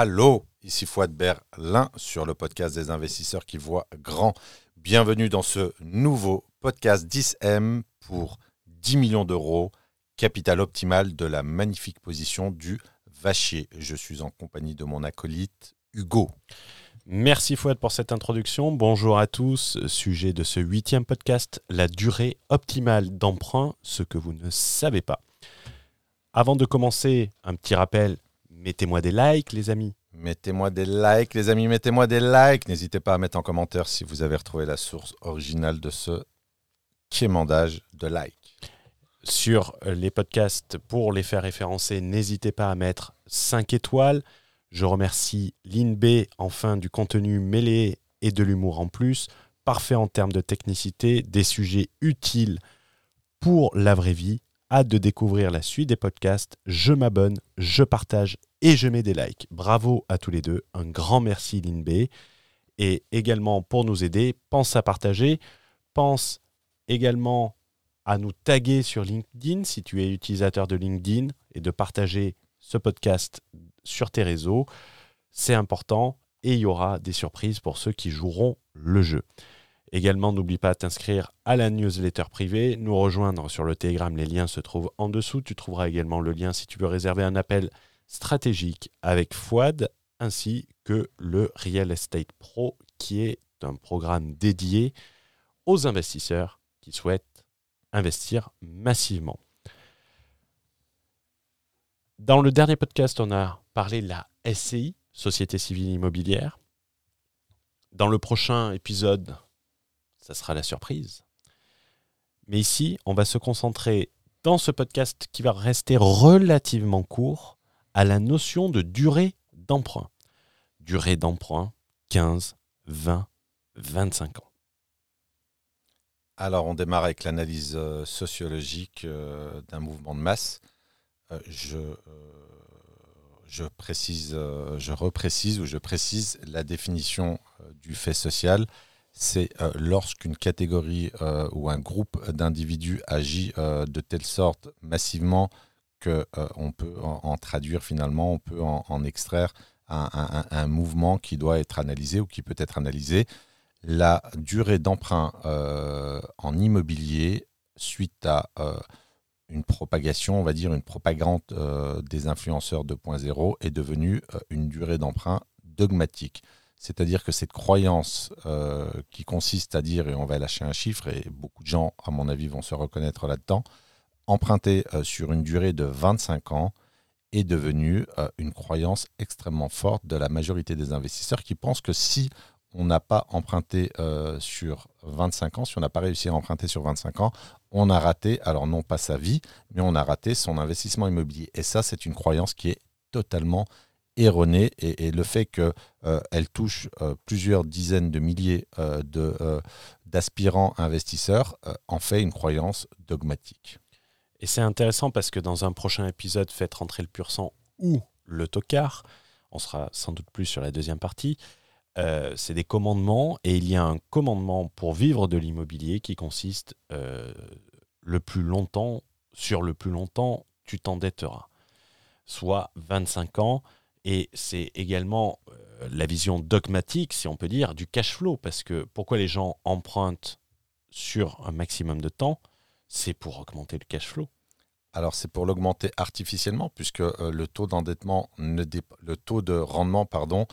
Hallo, ici Fouad Berlin sur le podcast des investisseurs qui voient grand. Bienvenue dans ce nouveau podcast 10M pour 10 millions d'euros, capital optimal de la magnifique position du Vachier. Je suis en compagnie de mon acolyte Hugo. Merci Fouad pour cette introduction. Bonjour à tous. Sujet de ce huitième podcast, la durée optimale d'emprunt, ce que vous ne savez pas. Avant de commencer, un petit rappel, mettez-moi des likes les amis. Mettez-moi des likes les amis, mettez-moi des likes. N'hésitez pas à mettre en commentaire si vous avez retrouvé la source originale de ce quémandage de likes. Sur les podcasts, pour les faire référencer, n'hésitez pas à mettre 5 étoiles. Je remercie l'INB, enfin du contenu mêlé et de l'humour en plus, parfait en termes de technicité, des sujets utiles pour la vraie vie. Hâte de découvrir la suite des podcasts. Je m'abonne, je partage et je mets des likes. Bravo à tous les deux. Un grand merci l'INB. Et également pour nous aider, pense à partager. Pense également à nous taguer sur LinkedIn si tu es utilisateur de LinkedIn et de partager ce podcast sur tes réseaux. C'est important et il y aura des surprises pour ceux qui joueront le jeu. Également, n'oublie pas de t'inscrire à la newsletter privée, nous rejoindre sur le Telegram, les liens se trouvent en dessous. Tu trouveras également le lien si tu veux réserver un appel stratégique avec Fouad, ainsi que le Real Estate Pro, qui est un programme dédié aux investisseurs qui souhaitent investir massivement. Dans le dernier podcast, on a parlé de la SCI, Société Civile Immobilière. Dans le prochain épisode, ça sera la surprise. Mais ici, on va se concentrer dans ce podcast qui va rester relativement court à la notion de durée d'emprunt. Durée d'emprunt, 15, 20, 25 ans. Alors, on démarre avec l'analyse euh, sociologique euh, d'un mouvement de masse. Euh, je, je, précise, je reprécise ou je précise la définition du fait social. C'est lorsqu'une catégorie ou un groupe d'individus agit de telle sorte massivement qu'on peut en, traduire finalement, on peut en, extraire un, mouvement qui doit être analysé ou qui peut être analysé. La durée d'emprunt en immobilier suite à une propagation, on va dire une propagande euh, des influenceurs 2.0 est devenue euh, une durée d'emprunt dogmatique. C'est-à-dire que cette croyance euh, qui consiste à dire, et on va lâcher un chiffre, et beaucoup de gens, à mon avis, vont se reconnaître là-dedans, emprunter sur une durée de 25 ans est devenue une croyance extrêmement forte de la majorité des investisseurs qui pensent que si on n'a pas emprunté sur 25 ans, si on n'a pas réussi à emprunter sur 25 ans, on a raté, alors non pas sa vie, mais on a raté son investissement immobilier. Et ça, c'est une croyance qui est totalement erronée. Et, le fait qu'elle euh, touche euh, plusieurs dizaines de milliers euh, d'aspirants investisseurs en fait une croyance dogmatique. Et c'est intéressant parce que dans un prochain épisode, Faites rentrer le pur sang ou le tocard, on sera sans doute plus sur la deuxième partie, euh, c'est des commandements et il y a un commandement pour vivre de l'immobilier qui consiste euh, le plus longtemps, sur le plus longtemps, tu t'endetteras, soit 25 ans. Et c'est également euh, la vision dogmatique, si on peut dire, du cash flow. Parce que pourquoi les gens empruntent sur un maximum de temps? C'est pour augmenter le cash flow. Alors c'est pour l'augmenter artificiellement, puisque le taux d'endettement, le taux de rendement, pardon,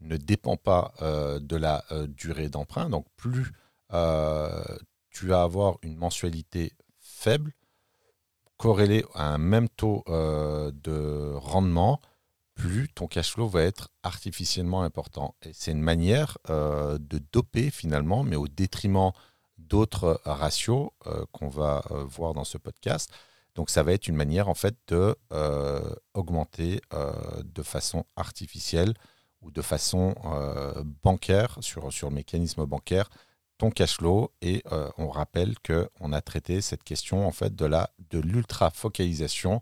ne dépend pas euh, de la euh, durée d'emprunt. Donc plus euh, tu vas avoir une mensualité faible, corrélée à un même taux de rendement, plus ton cash flow va être artificiellement important. Et c'est une manière de doper finalement, mais au détriment d'autres ratios qu'on va voir dans ce podcast. Donc ça va être une manière en fait de augmenter de façon artificielle ou de façon euh, bancaire, sur, sur le mécanisme bancaire, ton cash flow. Et euh, on rappelle qu'on a traité cette question en fait de de l'ultra focalisation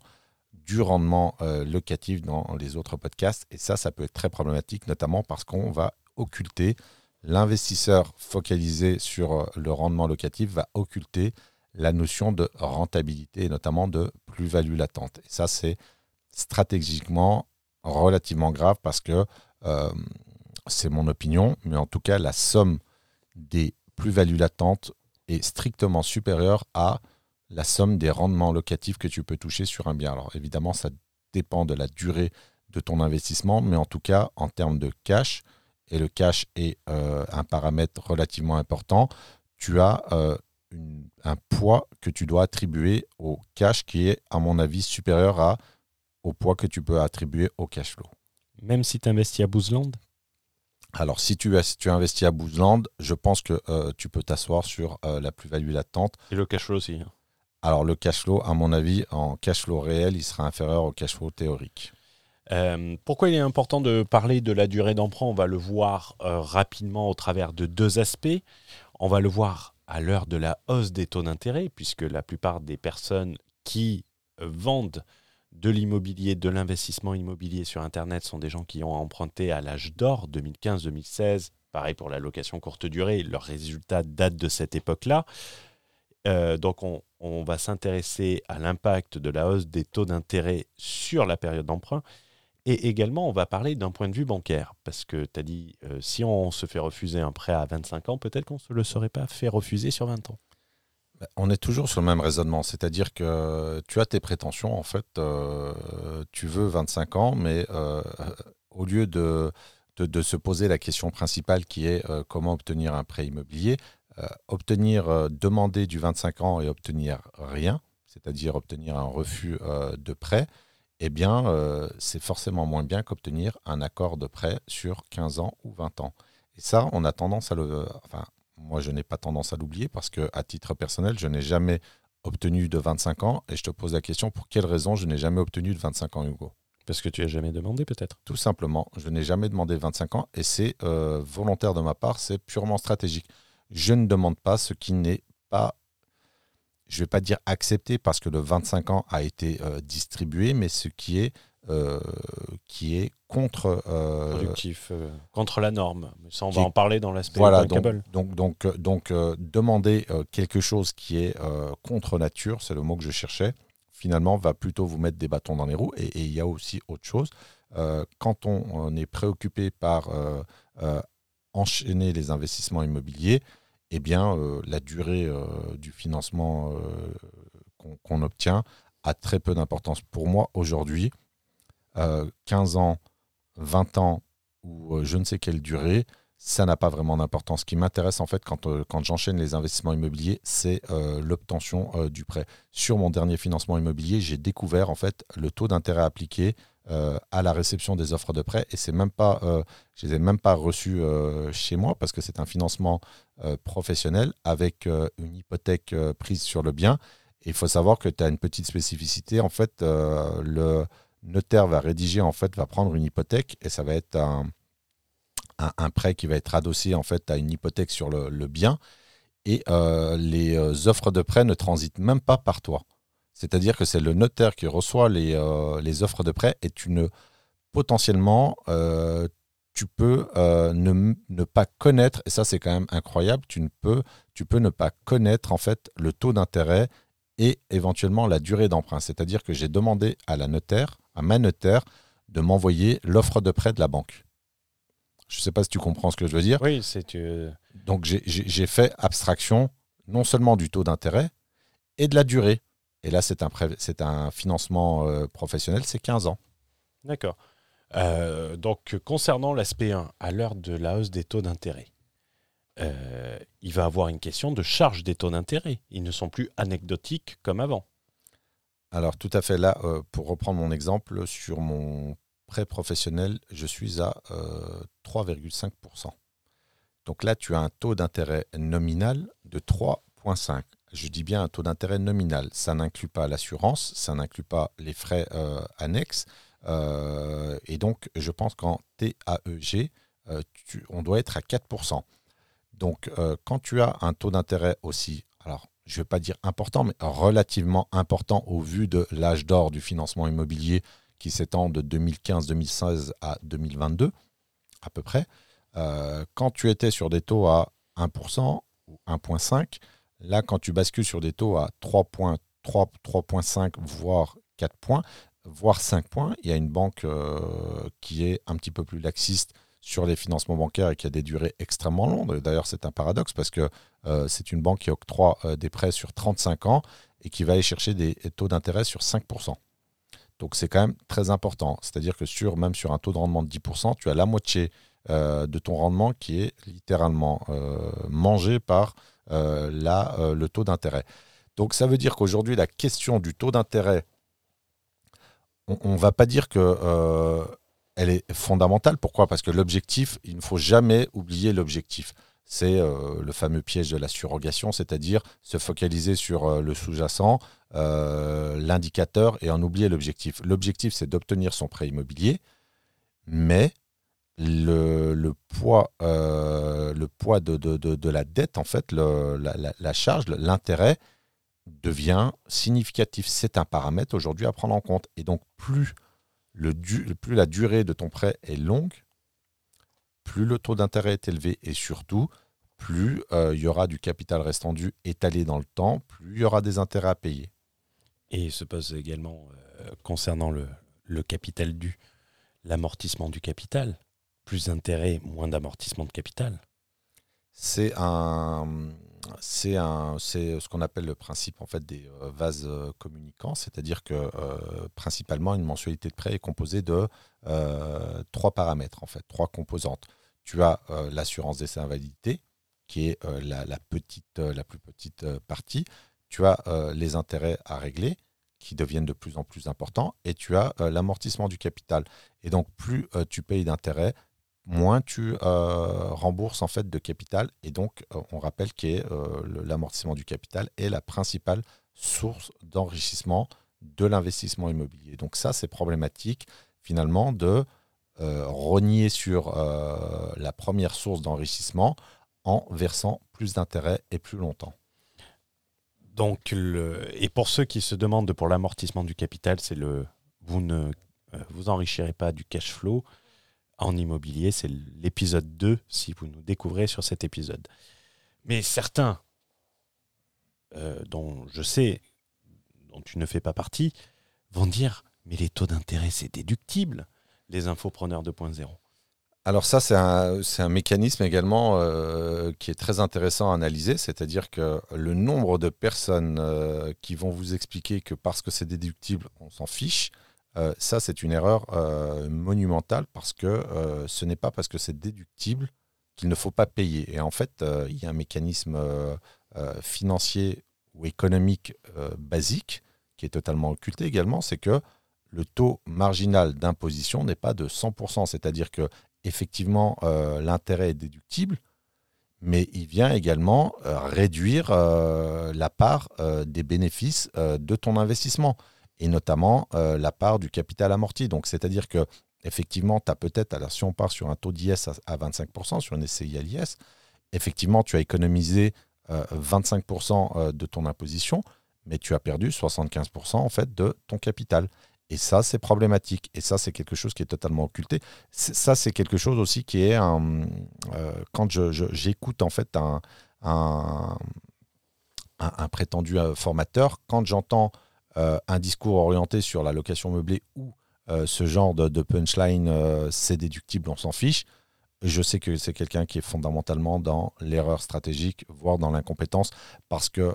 du rendement euh, locatif dans les autres podcasts. Et ça, ça peut être très problématique, notamment parce qu'on va occulter l'investisseur focalisé sur le rendement locatif va occulter la notion de rentabilité et notamment de plus-value latente. Et ça, c'est stratégiquement relativement grave parce que euh, c'est mon opinion, mais en tout cas, la somme des plus-values latentes est strictement supérieure à la somme des rendements locatifs que tu peux toucher sur un bien. Alors évidemment, ça dépend de la durée de ton investissement, mais en tout cas, en termes de cash, et le cash est euh, un paramètre relativement important, tu as euh, un poids que tu dois attribuer au cash qui est, à mon avis, supérieur à, au poids que tu peux attribuer au cash flow. Même si tu investis à Boozland alors, si tu, si tu investis à Boozland, je pense que euh, tu peux t'asseoir sur la plus-value latente. Et le cash flow aussi. Hein. Alors, le cash flow, à mon avis, en cash flow réel, il sera inférieur au cash flow théorique. Euh, pourquoi il est important de parler de la durée d'emprunt? On va le voir euh, rapidement au travers de deux aspects. On va le voir à l'heure de la hausse des taux d'intérêt, puisque la plupart des personnes qui euh, vendent de l'immobilier, de l'investissement immobilier sur Internet sont des gens qui ont emprunté à l'âge d'or, 2015-2016. Pareil pour la location courte durée, leurs résultats datent de cette époque-là. Donc on, va s'intéresser à l'impact de la hausse des taux d'intérêt sur la période d'emprunt. Et également, on va parler d'un point de vue bancaire, parce que tu as dit, euh, si on se fait refuser un prêt à 25 ans, peut-être qu'on ne se le serait pas fait refuser sur 20 ans. Bah, on est toujours sur le même raisonnement, c'est-à-dire que tu as tes prétentions, en fait, euh, tu veux 25 ans, mais euh, au lieu de, se poser la question principale qui est comment obtenir un prêt immobilier, obtenir, demander du 25 ans et obtenir rien, c'est-à-dire obtenir un refus de prêt, eh bien, euh, c'est forcément moins bien qu'obtenir un accord de prêt sur 15 ans ou 20 ans. Et ça, on a tendance à le. Enfin, moi, je n'ai pas tendance à l'oublier parce que, à titre personnel, je n'ai jamais obtenu de 25 ans. Et je te pose la question pour quelle raison je n'ai jamais obtenu de 25 ans, Hugo? Parce que tu n'as jamais demandé, peut-être? Tout simplement, je n'ai jamais demandé 25 ans et c'est euh, volontaire de ma part, c'est purement stratégique. Je ne demande pas ce qui n'est pas je ne vais pas dire accepté parce que le 25 ans a été euh, distribué, mais ce qui est, euh, qui est contre... Euh, Productif, contre la norme. Ça, on va en parler dans l'aspect voilà, donc, donc, donc, donc demander quelque chose qui est contre nature, c'est le mot que je cherchais, finalement va plutôt vous mettre des bâtons dans les roues. Et il y a aussi autre chose. quand on, est préoccupé par enchaîner les investissements immobiliers, eh bien, euh, la durée euh, du financement euh, qu'on obtient a très peu d'importance. Pour moi, aujourd'hui, 15 ans, 20 ans ou je ne sais quelle durée, ça n'a pas vraiment d'importance. Ce qui m'intéresse en fait quand, quand j'enchaîne les investissements immobiliers, c'est l'obtention du prêt. Sur mon dernier financement immobilier, j'ai découvert en fait le taux d'intérêt appliqué euh, à la réception des offres de prêt et c'est même pas, euh, je les ai même pas reçues euh, chez moi parce que c'est un financement professionnel avec une hypothèque prise sur le bien. il faut savoir que tu as une petite spécificité. En fait, le notaire va rédiger, en fait, va prendre une hypothèque et ça va être un, un, prêt qui va être adossé en fait à une hypothèque sur le, le bien. Et les offres de prêt ne transitent même pas par toi. C'est-à-dire que c'est le notaire qui reçoit les, euh, les, offres de prêt et tu ne potentiellement euh, tu peux euh, ne, ne, pas connaître et ça c'est quand même incroyable tu ne peux tu peux ne pas connaître en fait le taux d'intérêt et éventuellement la durée d'emprunt. C'est-à-dire que j'ai demandé à la notaire, à ma notaire, de m'envoyer l'offre de prêt de la banque. Je ne sais pas si tu comprends ce que je veux dire. Oui, c'est. Donc j'ai fait abstraction non seulement du taux d'intérêt et de la durée. Et là, c'est un, un financement euh, professionnel, c'est 15 ans. D'accord. Euh, donc, concernant l'aspect 1, à l'heure de la hausse des taux d'intérêt, euh, il va avoir une question de charge des taux d'intérêt. Ils ne sont plus anecdotiques comme avant. Alors, tout à fait. Là, pour reprendre mon exemple, sur mon prêt professionnel, je suis à 3,5%. Donc là, tu as un taux d'intérêt nominal de 3,5 je dis bien un taux d'intérêt nominal. Ça n'inclut pas l'assurance, ça n'inclut pas les frais euh, annexes. Euh, et donc, je pense qu'en TAEG, euh, on doit être à 4%. Donc, quand tu as un taux d'intérêt aussi, alors je ne vais pas dire important, mais relativement important au vu de l'âge d'or du financement immobilier qui s'étend de 2015-2016 à 2022, à peu près, quand tu étais sur des taux à 1% ou 1,5%, Là, quand tu bascules sur des taux à 3,5 voire 4 points, voire 5 points. Il y a une banque qui est un petit peu plus laxiste sur les financements bancaires et qui a des durées extrêmement longues. D'ailleurs, c'est un paradoxe parce que c'est une banque qui octroie des prêts sur 35 ans et qui va aller chercher des taux d'intérêt sur 5%. Donc c'est quand même très important. C'est-à-dire que sur, même sur un taux de rendement de 10%, tu as la moitié euh, de ton rendement qui est littéralement euh, mangé par euh, le taux d'intérêt. Donc ça veut dire qu'aujourd'hui, la question du taux d'intérêt, on ne va pas dire que elle est fondamentale. Pourquoi? Parce que l'objectif, il ne faut jamais oublier l'objectif c'est le fameux piège de la surrogation, c'est-à-dire se focaliser sur le sous-jacent, l'indicateur et en oublier l'objectif. L'objectif, c'est d'obtenir son prêt immobilier, mais le, poids, le poids de, la dette, en fait, la, charge, l'intérêt devient significatif. C'est un paramètre aujourd'hui à prendre en compte. Et donc, plus, le, plus la durée de ton prêt est longue, plus le taux d'intérêt est élevé et surtout, plus euh, il y aura du capital restant dû étalé dans le temps, plus il y aura des intérêts à payer. Et il se pose également euh, concernant le, le, capital dû, l'amortissement du capital. Plus d'intérêt, moins d'amortissement de capital. C'est un, c'est ce qu'on appelle le principe en fait des euh, vases communicants, c'est-à-dire que principalement une mensualité de prêt est composée de trois paramètres en fait, trois composantes tu as euh, l'assurance d'essai invalidité, qui est euh, la, euh, la plus petite partie. Tu as les intérêts à régler, qui deviennent de plus en plus importants, et tu as l'amortissement du capital. Et donc, plus tu payes d'intérêts, moins tu rembourses en fait de capital. Et donc, on rappelle que l'amortissement du capital est la principale source d'enrichissement de l'investissement immobilier. Donc ça, c'est problématique finalement de euh, renier sur euh, la première source d'enrichissement en versant plus d'intérêts et plus longtemps. Donc, et pour ceux qui se demandent pour l'amortissement du capital, c'est le vous ne euh, vous enrichirez pas du cash flow en immobilier, c'est l'épisode 2 si vous nous découvrez sur cet épisode. Mais certains, dont je sais, dont tu ne fais pas partie, vont dire mais les taux d'intérêt c'est déductible les infopreneurs 2.0 alors ça, c'est un, mécanisme également euh, qui est très intéressant à analyser, c'est-à-dire que le nombre de personnes euh, qui vont vous expliquer que parce que c'est déductible, on s'en fiche, euh, ça c'est une erreur monumentale parce que ce n'est pas parce que c'est déductible qu'il ne faut pas payer. Et en fait, il y a un mécanisme financier ou économique basique qui est totalement occulté également, c'est que le taux marginal d'imposition n'est pas de 100%, c'est-à-dire que effectivement euh, l'intérêt est déductible, mais il vient également euh, réduire euh, la part des bénéfices de ton investissement et notamment la part du capital amorti. Donc c'est-à-dire que effectivement, tu as peut-être, alors si on part sur un taux d'IS à, 25%, sur une SCI à l'IS, effectivement, tu as économisé 25% de ton imposition, mais tu as perdu 75% en fait de ton capital. Et ça, c'est problématique. Et ça, c'est quelque chose qui est totalement occulté. Ça, c'est quelque chose aussi qui est un. Euh, quand j'écoute en fait un, un, prétendu euh, formateur, quand j'entends euh, un discours orienté sur la location meublée ou ce genre de, punchline, c'est déductible, on s'en fiche. Je sais que c'est quelqu'un qui est fondamentalement dans l'erreur stratégique, voire dans l'incompétence, parce que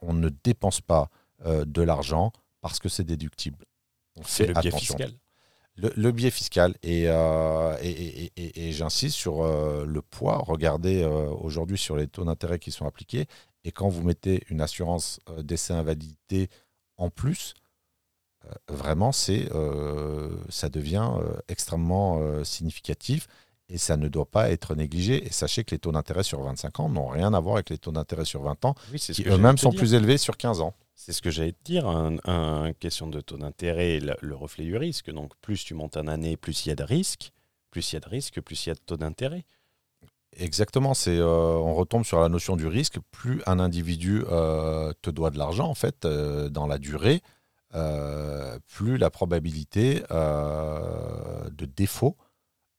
on ne dépense pas de l'argent parce que c'est déductible. C'est le biais fiscal. Le, biais fiscal. Et, euh, et, j'insiste sur euh, le poids. Regardez euh, aujourd'hui sur les taux d'intérêt qui sont appliqués. Et quand vous mettez une assurance d'essai invalidité en plus, vraiment, c'est, ça devient extrêmement significatif et ça ne doit pas être négligé. Et sachez que les taux d'intérêt sur 25 ans n'ont rien à voir avec les taux d'intérêt sur 20 ans, qui eux-mêmes sont plus élevés sur 15 ans. C'est ce que j'allais te dire, un, question de taux d'intérêt, le, le, reflet du risque. Donc plus tu montes en année, plus il y a de risques, plus il y a de risques, plus il y a de taux d'intérêt. Exactement, c'est euh, on retombe sur la notion du risque. Plus un individu euh, te doit de l'argent, en fait, euh, dans la durée, plus la probabilité de défaut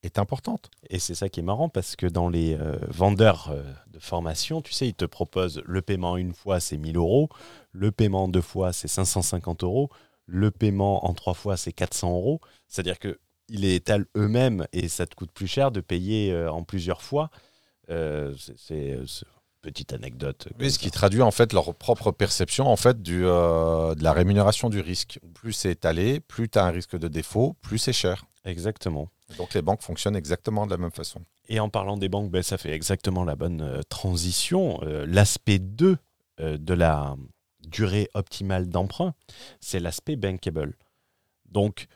est importante. Et c'est ça qui est marrant parce que dans les vendeurs de formation, tu sais, ils te proposent le paiement une fois, c'est 1000 euros, le paiement deux fois, c'est 550 euros, le paiement en trois fois, c'est 400 euros. C'est-à-dire qu'ils les étalent eux-mêmes et ça te coûte plus cher de payer euh, en plusieurs fois. Euh, c'est une petite anecdote. Oui, ce qui traduit en fait leur propre perception en fait du, de la rémunération du risque. Plus c'est étalé, plus tu as un risque de défaut, plus c'est cher. Exactement. Donc les banques fonctionnent exactement de la même façon. Et en parlant des banques, ben, ça fait exactement la bonne transition. L'aspect 2 de la durée optimale d'emprunt, c'est l'aspect bankable. Donc,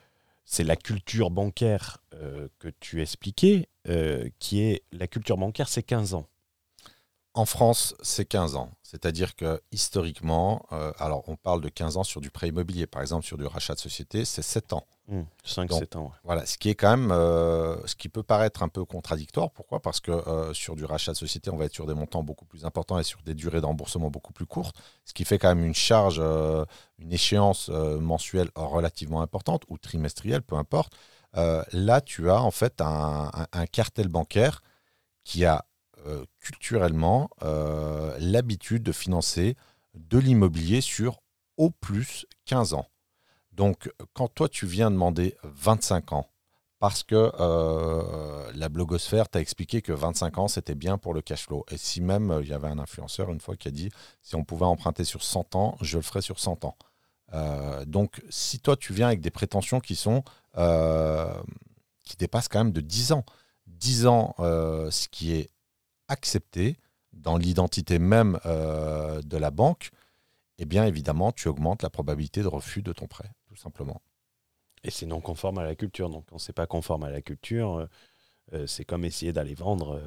c'est la culture bancaire euh, que tu expliquais, euh, qui est la culture bancaire, c'est 15 ans. En France, c'est 15 ans. C'est-à-dire que historiquement, euh, alors on parle de 15 ans sur du prêt immobilier, par exemple sur du rachat de société, c'est 7 ans. 5-7 mmh, ans. Voilà, ce qui est quand même, euh, ce qui peut paraître un peu contradictoire. Pourquoi? Parce que euh, sur du rachat de société, on va être sur des montants beaucoup plus importants et sur des durées de remboursement beaucoup plus courtes, ce qui fait quand même une charge, une échéance mensuelle relativement importante ou trimestrielle, peu importe. là, tu as en fait un cartel bancaire qui a culturellement euh, l'habitude de financer de l'immobilier sur au plus 15 ans. Donc, quand toi, tu viens demander 25 ans, parce que euh, la blogosphère t'a expliqué que 25 ans, c'était bien pour le cash flow. Et si même, il y avait un influenceur une fois qui a dit, si on pouvait emprunter sur 100 ans, je le ferais sur 100 ans. donc, si toi, tu viens avec des prétentions qui sont... qui dépassent quand même de 10 ans. 10 ans, ce qui est accepté dans l'identité même euh, de la banque, eh bien évidemment, tu augmentes la probabilité de refus de ton prêt, tout simplement. Et c'est non conforme à la culture. Donc, quand c'est pas conforme à la culture, euh, euh, c'est comme essayer d'aller vendre.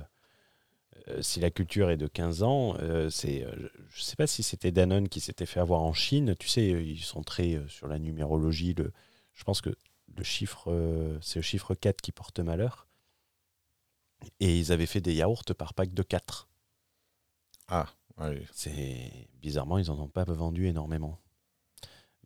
si la culture est de 15 ans, je ne sais pas si c'était Danone qui s'était fait avoir en Chine. Tu sais, ils sont très sur la numérologie. Le, je pense que le chiffre, c'est le chiffre 4 qui porte malheur. Et ils avaient fait des yaourts par pack de 4. Ah, oui. C'est bizarrement, ils n'en ont pas vendu énormément.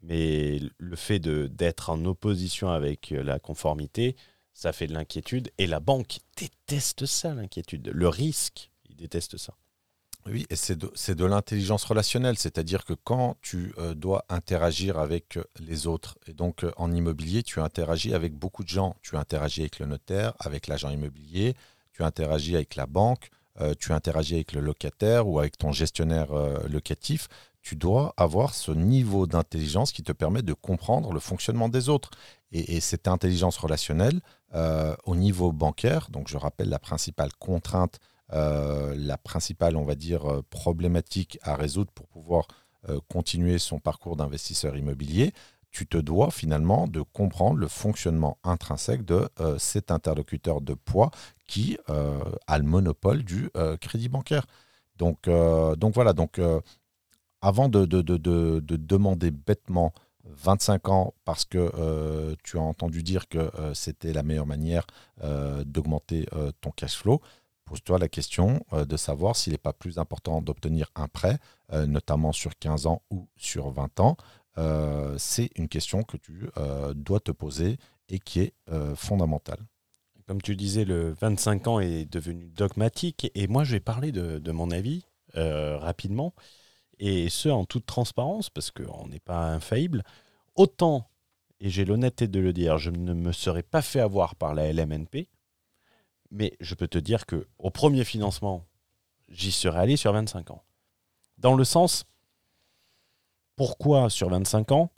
Mais le fait d'être en opposition avec la conformité, ça fait de l'inquiétude. Et la banque déteste ça, l'inquiétude. Le risque, ils détestent ça. Oui, et c'est de, de l'intelligence relationnelle, c'est-à-dire que quand tu euh, dois interagir avec euh, les autres, et donc euh, en immobilier, tu interagis avec beaucoup de gens. Tu interagis avec le notaire, avec l'agent immobilier, tu interagis avec la banque, euh, tu interagis avec le locataire ou avec ton gestionnaire euh, locatif, tu dois avoir ce niveau d'intelligence qui te permet de comprendre le fonctionnement des autres. Et, cette intelligence relationnelle, euh, au niveau bancaire, donc je rappelle la principale contrainte, la principale, on va dire, problématique à résoudre pour pouvoir continuer son parcours d'investisseur immobilier, tu te dois finalement de comprendre le fonctionnement intrinsèque de euh, cet interlocuteur de poids qui euh, a le monopole du euh, crédit bancaire. Donc, voilà, donc avant de, de, demander bêtement 25 ans parce que tu as entendu dire que c'était la meilleure manière d'augmenter ton cash flow, pose-toi la question de savoir s'il n'est pas plus important d'obtenir un prêt, notamment sur 15 ans ou sur 20 ans, euh, c'est une question que tu euh, dois te poser et qui est euh, fondamentale. Comme tu disais, le 25 ans est devenu dogmatique et moi je vais parler de, mon avis rapidement et ce en toute transparence parce qu'on n'est pas infaillible. Autant, et j'ai l'honnêteté de le dire, je ne me serais pas fait avoir par la LMNP, mais je peux te dire que au premier financement, j'y serais allé sur 25 ans. Dans le sens, pourquoi sur 25 ans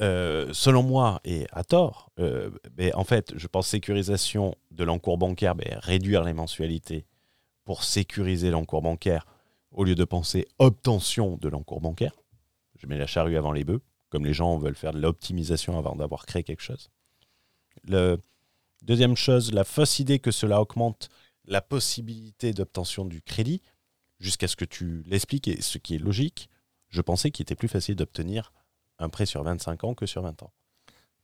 euh, selon moi, et à tort, euh, ben, en fait, je pense sécurisation de l'encours bancaire, réduire les mensualités pour sécuriser l'encours bancaire, au lieu de penser obtention de l'encours bancaire. Je mets la charrue avant les bœufs, comme les gens veulent faire de l'optimisation avant d'avoir créé quelque chose. Deuxième chose, la fausse idée que cela augmente la possibilité d'obtention du crédit, jusqu'à ce que tu l'expliques, et ce qui est logique je pensais qu'il était plus facile d'obtenir un prêt sur 25 ans que sur 20 ans.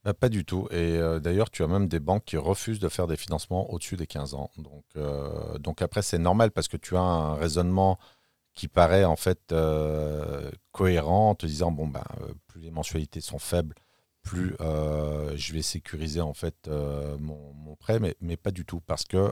Bah, pas du tout. Et euh, d'ailleurs, tu as même des banques qui refusent de faire des financements au-dessus des 15 ans. Donc, euh, donc après, c'est normal parce que tu as un raisonnement qui paraît en fait euh, cohérent en te disant bon ben plus les mensualités sont faibles, plus je vais sécuriser en fait mon, mon, prêt, mais, mais pas du tout parce que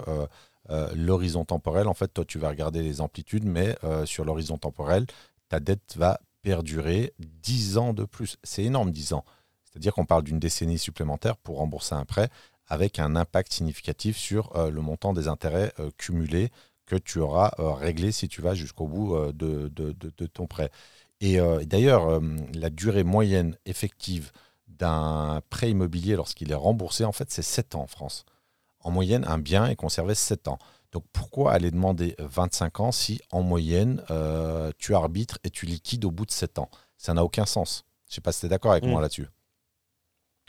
l'horizon temporel, en fait, toi tu vas regarder les amplitudes, mais sur l'horizon temporel, ta dette va perdurer 10 ans de plus. C'est énorme, 10 ans. C'est-à-dire qu'on parle d'une décennie supplémentaire pour rembourser un prêt avec un impact significatif sur euh, le montant des intérêts euh, cumulés que tu auras euh, réglé si tu vas jusqu'au bout de, ton prêt. Et d'ailleurs, la durée moyenne effective d'un prêt immobilier lorsqu'il est remboursé, en fait, c'est 7 ans en France. En moyenne, un bien est conservé 7 ans. Donc pourquoi aller demander 25 ans si en moyenne tu arbitres et tu liquides au bout de 7 ans? Ça n'a aucun sens. Je ne sais pas si tu es d'accord avec moi mmh. là-dessus.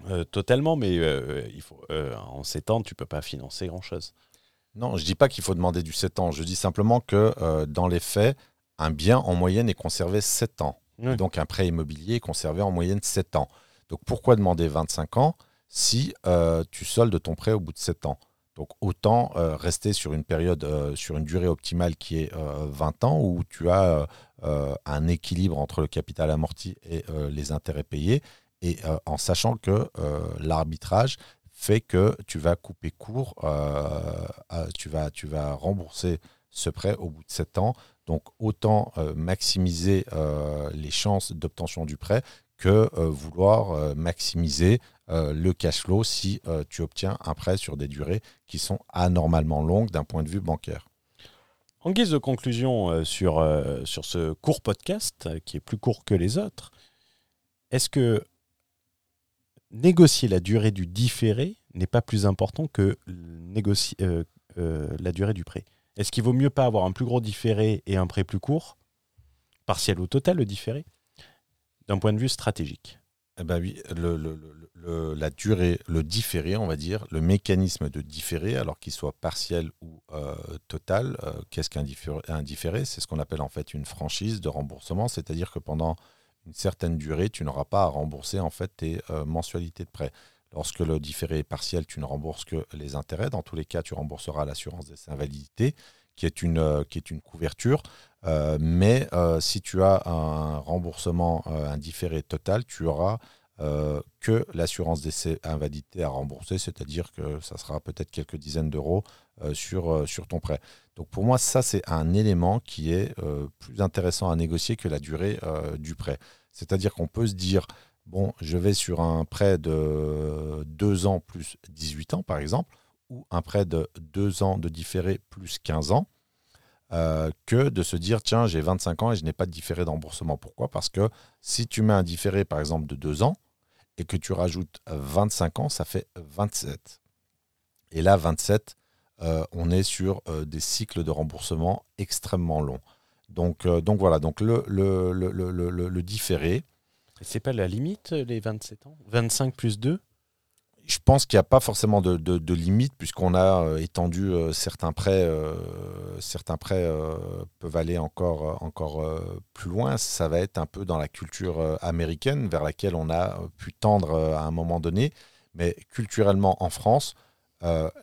Euh, totalement, mais euh, il faut, euh, en 7 ans, tu ne peux pas financer grand-chose. Non, je ne dis pas qu'il faut demander du 7 ans. Je dis simplement que dans les faits, un bien en moyenne est conservé 7 ans. Donc un prêt immobilier est conservé en moyenne 7 ans. Donc pourquoi demander 25 ans si tu soldes ton prêt au bout de 7 ans? Donc autant rester sur une période, sur une durée optimale qui est 20 ans, où tu as un équilibre entre le capital amorti et les intérêts payés, et euh, en sachant que euh, l'arbitrage fait que tu vas couper court, euh, tu, vas, tu vas rembourser ce prêt au bout de 7 ans. Donc autant maximiser les chances d'obtention du prêt que vouloir maximiser le cash flow si tu obtiens un prêt sur des durées qui sont anormalement longues d'un point de vue bancaire. En guise de conclusion sur, sur ce court podcast, qui est plus court que les autres, est-ce que négocier la durée du différé n'est pas plus important que négocier euh, euh, la durée du prêt? Est-ce qu'il vaut mieux pas avoir un plus gros différé et un prêt plus court, partiel ou total le différé, d'un point de vue stratégique eh ben oui, le, la durée, le différé, on va dire, le mécanisme de différé, alors qu'il soit partiel ou euh, total, qu'est-ce qu'un différé? C'est ce qu'on appelle en fait une franchise de remboursement, c'est-à-dire que pendant une certaine durée, tu n'auras pas à rembourser en fait tes euh, mensualités de prêt. Lorsque le différé est partiel, tu ne rembourses que les intérêts. Dans tous les cas, tu rembourseras l'assurance des invalidités, qui est une, euh, qui est une couverture. Euh, mais si tu as un remboursement, un différé total, tu auras que l'assurance des invalidités à rembourser, c'est-à-dire que ça sera peut-être quelques dizaines d'euros sur, sur ton prêt. Donc pour moi, ça, c'est un élément qui est plus intéressant à négocier que la durée du prêt. C'est-à-dire qu'on peut se dire, bon, je vais sur un prêt de 2 ans plus 18 ans, par exemple, ou un prêt de 2 ans de différé plus 15 ans, euh, que de se dire, tiens, j'ai 25 ans et je n'ai pas de différé d'emboursement. Pourquoi? Parce que si tu mets un différé, par exemple, de 2 ans, et que tu rajoutes 25 ans, ça fait 27. Et là, 27, euh, on est sur euh, des cycles de remboursement extrêmement longs. Donc, euh, donc voilà, donc le, le, le, le, le différé. C'est pas la limite, les 27 ans? 25 plus 2 je pense qu'il n'y a pas forcément de, limite puisqu'on a euh, étendu euh, certains prêts. certains prêts peuvent aller encore, encore plus loin. Ça va être un peu dans la culture américaine vers laquelle on a pu tendre à un moment donné. Mais culturellement en France,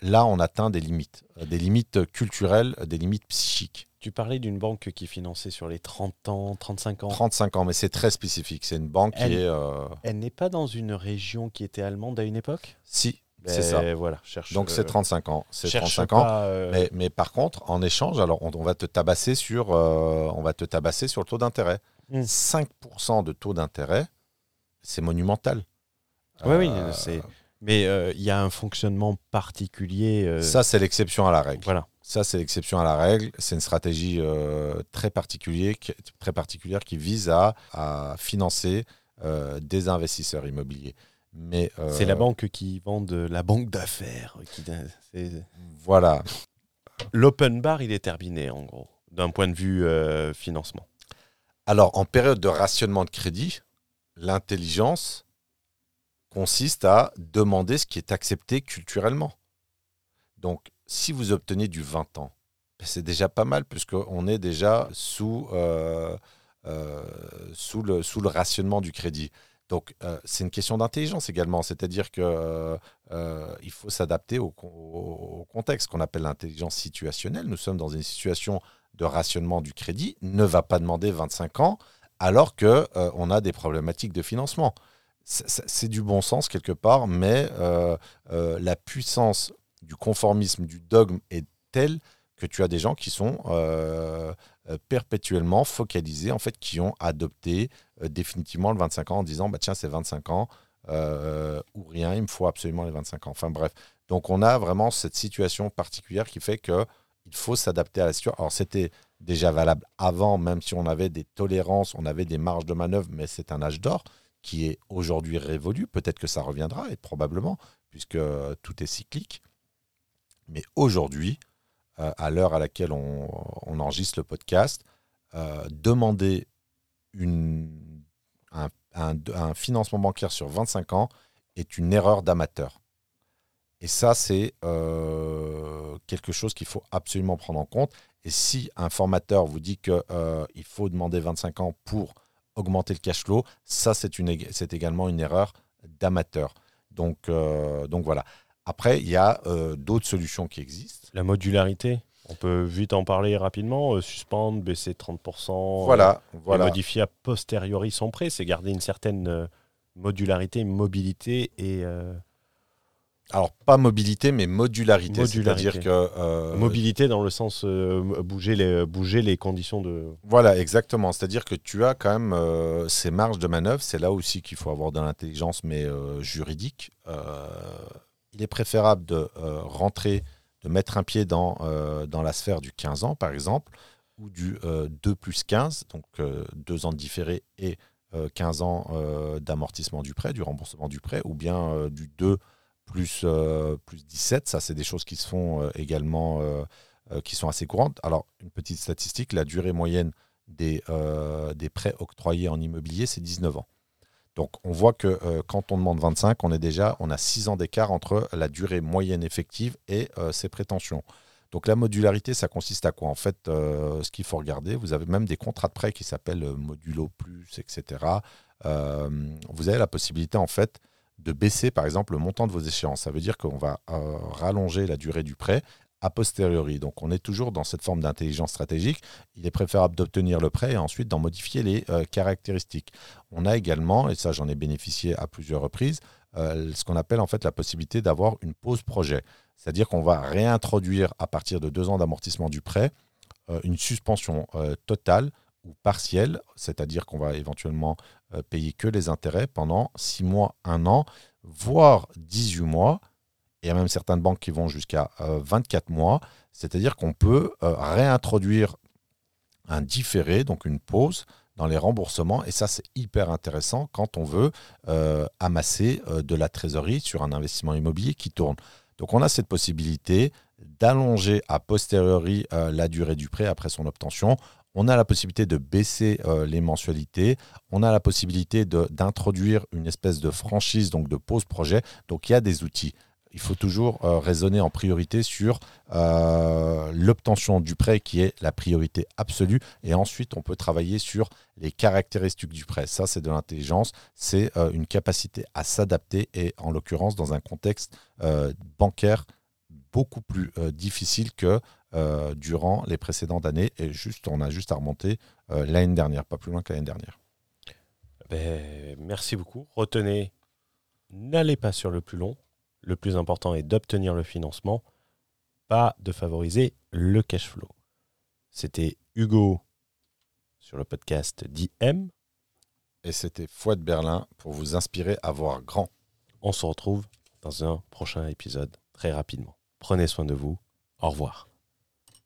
là, on atteint des limites, des limites culturelles, des limites psychiques. Tu parlais d'une banque qui finançait sur les 30 ans, 35 ans. 35 ans, mais c'est très spécifique. C'est une banque qui est. Euh, elle n'est pas dans une région qui était allemande à une époque? Si, c'est ça. Ben, voilà, cherche, Donc c'est 35 ans. C'est 35 ans. Euh, mais, par contre, en échange, alors on, va te tabasser sur, euh, on va te tabasser sur le taux d'intérêt. 5% hmm. de taux d'intérêt, c'est monumental. Oui, oui, c'est. Mais il y a un fonctionnement particulier. Ça, c'est l'exception à la règle. Voilà. Ça, c'est l'exception à la règle. C'est une stratégie euh, très, particulière, très particulière qui vise à, financer euh, des investisseurs immobiliers. Mais euh, c'est la banque qui vend de la banque d'affaires. Voilà. L'open bar, il est terminé en gros, d'un point de vue financement. Alors, en période de rationnement de crédit, l'intelligence consiste à demander ce qui est accepté culturellement. Donc, si vous obtenez du 20 ans, ben, c'est déjà pas mal puisqu'on est déjà sous, euh, euh, le, rationnement du crédit. Donc, euh, c'est une question d'intelligence également, c'est-à-dire qu'il il faut s'adapter au, contexte qu'on appelle l'intelligence situationnelle. Nous sommes dans une situation de rationnement du crédit, ne va pas demander 25 ans alors qu'on on a des problématiques de financement. C'est du bon sens quelque part, mais la puissance du conformisme, du dogme est tel que tu as des gens qui sont euh, perpétuellement focalisés, en fait, qui ont adopté définitivement le 25 ans en disant bah, tiens, c'est 25 ans ou rien, il me faut absolument les 25 ans. Enfin bref. Donc on a vraiment cette situation particulière qui fait que il faut s'adapter à la situation. Alors c'était déjà valable avant, même si on avait des tolérances, on avait des marges de manœuvre, mais c'est un âge d'or qui est aujourd'hui révolu. Peut-être que ça reviendra, et probablement, puisque tout est cyclique. Mais aujourd'hui, euh, à l'heure à laquelle on, enregistre le podcast, euh, demander un, financement bancaire sur 25 ans est une erreur d'amateur. Et ça, c'est euh, quelque chose qu'il faut absolument prendre en compte. Et si un formateur vous dit qu'il euh, faut demander 25 ans pour augmenter le cash flow, ça, c'est également une erreur d'amateur. Donc, euh, donc voilà. Après, il y a d'autres solutions qui existent. La modularité on peut vite en parler rapidement, suspendre, baisser 30%, voilà, voilà. modifier a posteriori son prêt, c'est garder une certaine modularité, mobilité et alors, pas mobilité, mais modularité. C'est-à-dire que. Euh, mobilité dans le sens euh, bouger, les, bouger les conditions de. Voilà, exactement. C'est-à-dire que tu as quand même euh, ces marges de manœuvre. C'est là aussi qu'il faut avoir de l'intelligence, mais juridique. il est préférable de rentrer, de mettre un pied dans, dans la sphère du 15 ans, par exemple, ou du 2 plus 15, donc 2 ans de différé et 15 ans d'amortissement du prêt, du remboursement du prêt, ou bien du 2 plus, euh, plus 17. Ça, c'est des choses qui se font euh, également, euh, qui sont assez courantes. Alors, une petite statistique, la durée moyenne des, prêts octroyés en immobilier, c'est 19 ans. Donc, on voit que quand on demande 25, on est déjà, on a 6 ans d'écart entre la durée moyenne effective et ses prétentions. Donc la modularité, ça consiste à quoi? En fait, ce qu'il faut regarder, vous avez même des contrats de prêt qui s'appellent modulo plus, etc. vous avez la possibilité en fait de baisser par exemple le montant de vos échéances. Ça veut dire qu'on va euh, rallonger la durée du prêt a posteriori. Donc on est toujours dans cette forme d'intelligence stratégique. Il est préférable d'obtenir le prêt et ensuite d'en modifier les euh, caractéristiques. On a également, et ça j'en ai bénéficié à plusieurs reprises, euh, ce qu'on appelle en fait la possibilité d'avoir une pause projet. C'est-à-dire qu'on va réintroduire à partir de deux ans d'amortissement du prêt une suspension totale ou c'est-à-dire qu'on va éventuellement euh, payer que les intérêts pendant 6 mois, 1 an, voire 18 mois. Il y a même certaines banques qui vont jusqu'à 24 euh, mois, c'est-à-dire qu'on peut euh, réintroduire un différé, donc une pause dans les remboursements. Et ça, c'est hyper intéressant quand on veut amasser de la trésorerie sur un investissement immobilier qui tourne. Donc on a cette possibilité d'allonger a posteriori la durée du prêt après son obtention on a la possibilité de baisser euh, les mensualités, on a la possibilité d'introduire une espèce de franchise, donc de pause projet. Donc il y a des outils. Il faut toujours euh, raisonner en priorité sur euh, l'obtention du prêt qui est la priorité absolue. Et ensuite, on peut travailler sur les caractéristiques du prêt. Ça, c'est de l'intelligence. C'est une capacité à s'adapter et en l'occurrence dans un contexte bancaire beaucoup plus difficile que euh, durant les précédentes années. Et juste, on a juste à remonter euh, l'année dernière, pas plus loin que l'année dernière. Ben, merci beaucoup. Retenez, n'allez pas sur le plus long. Le plus important est d'obtenir le financement, pas de favoriser le cash flow. C'était Hugo sur le podcast d'IM. Et c'était Fouette Berlin pour vous inspirer à voir grand. On se retrouve dans un prochain épisode très rapidement. Prenez soin de vous. Au revoir.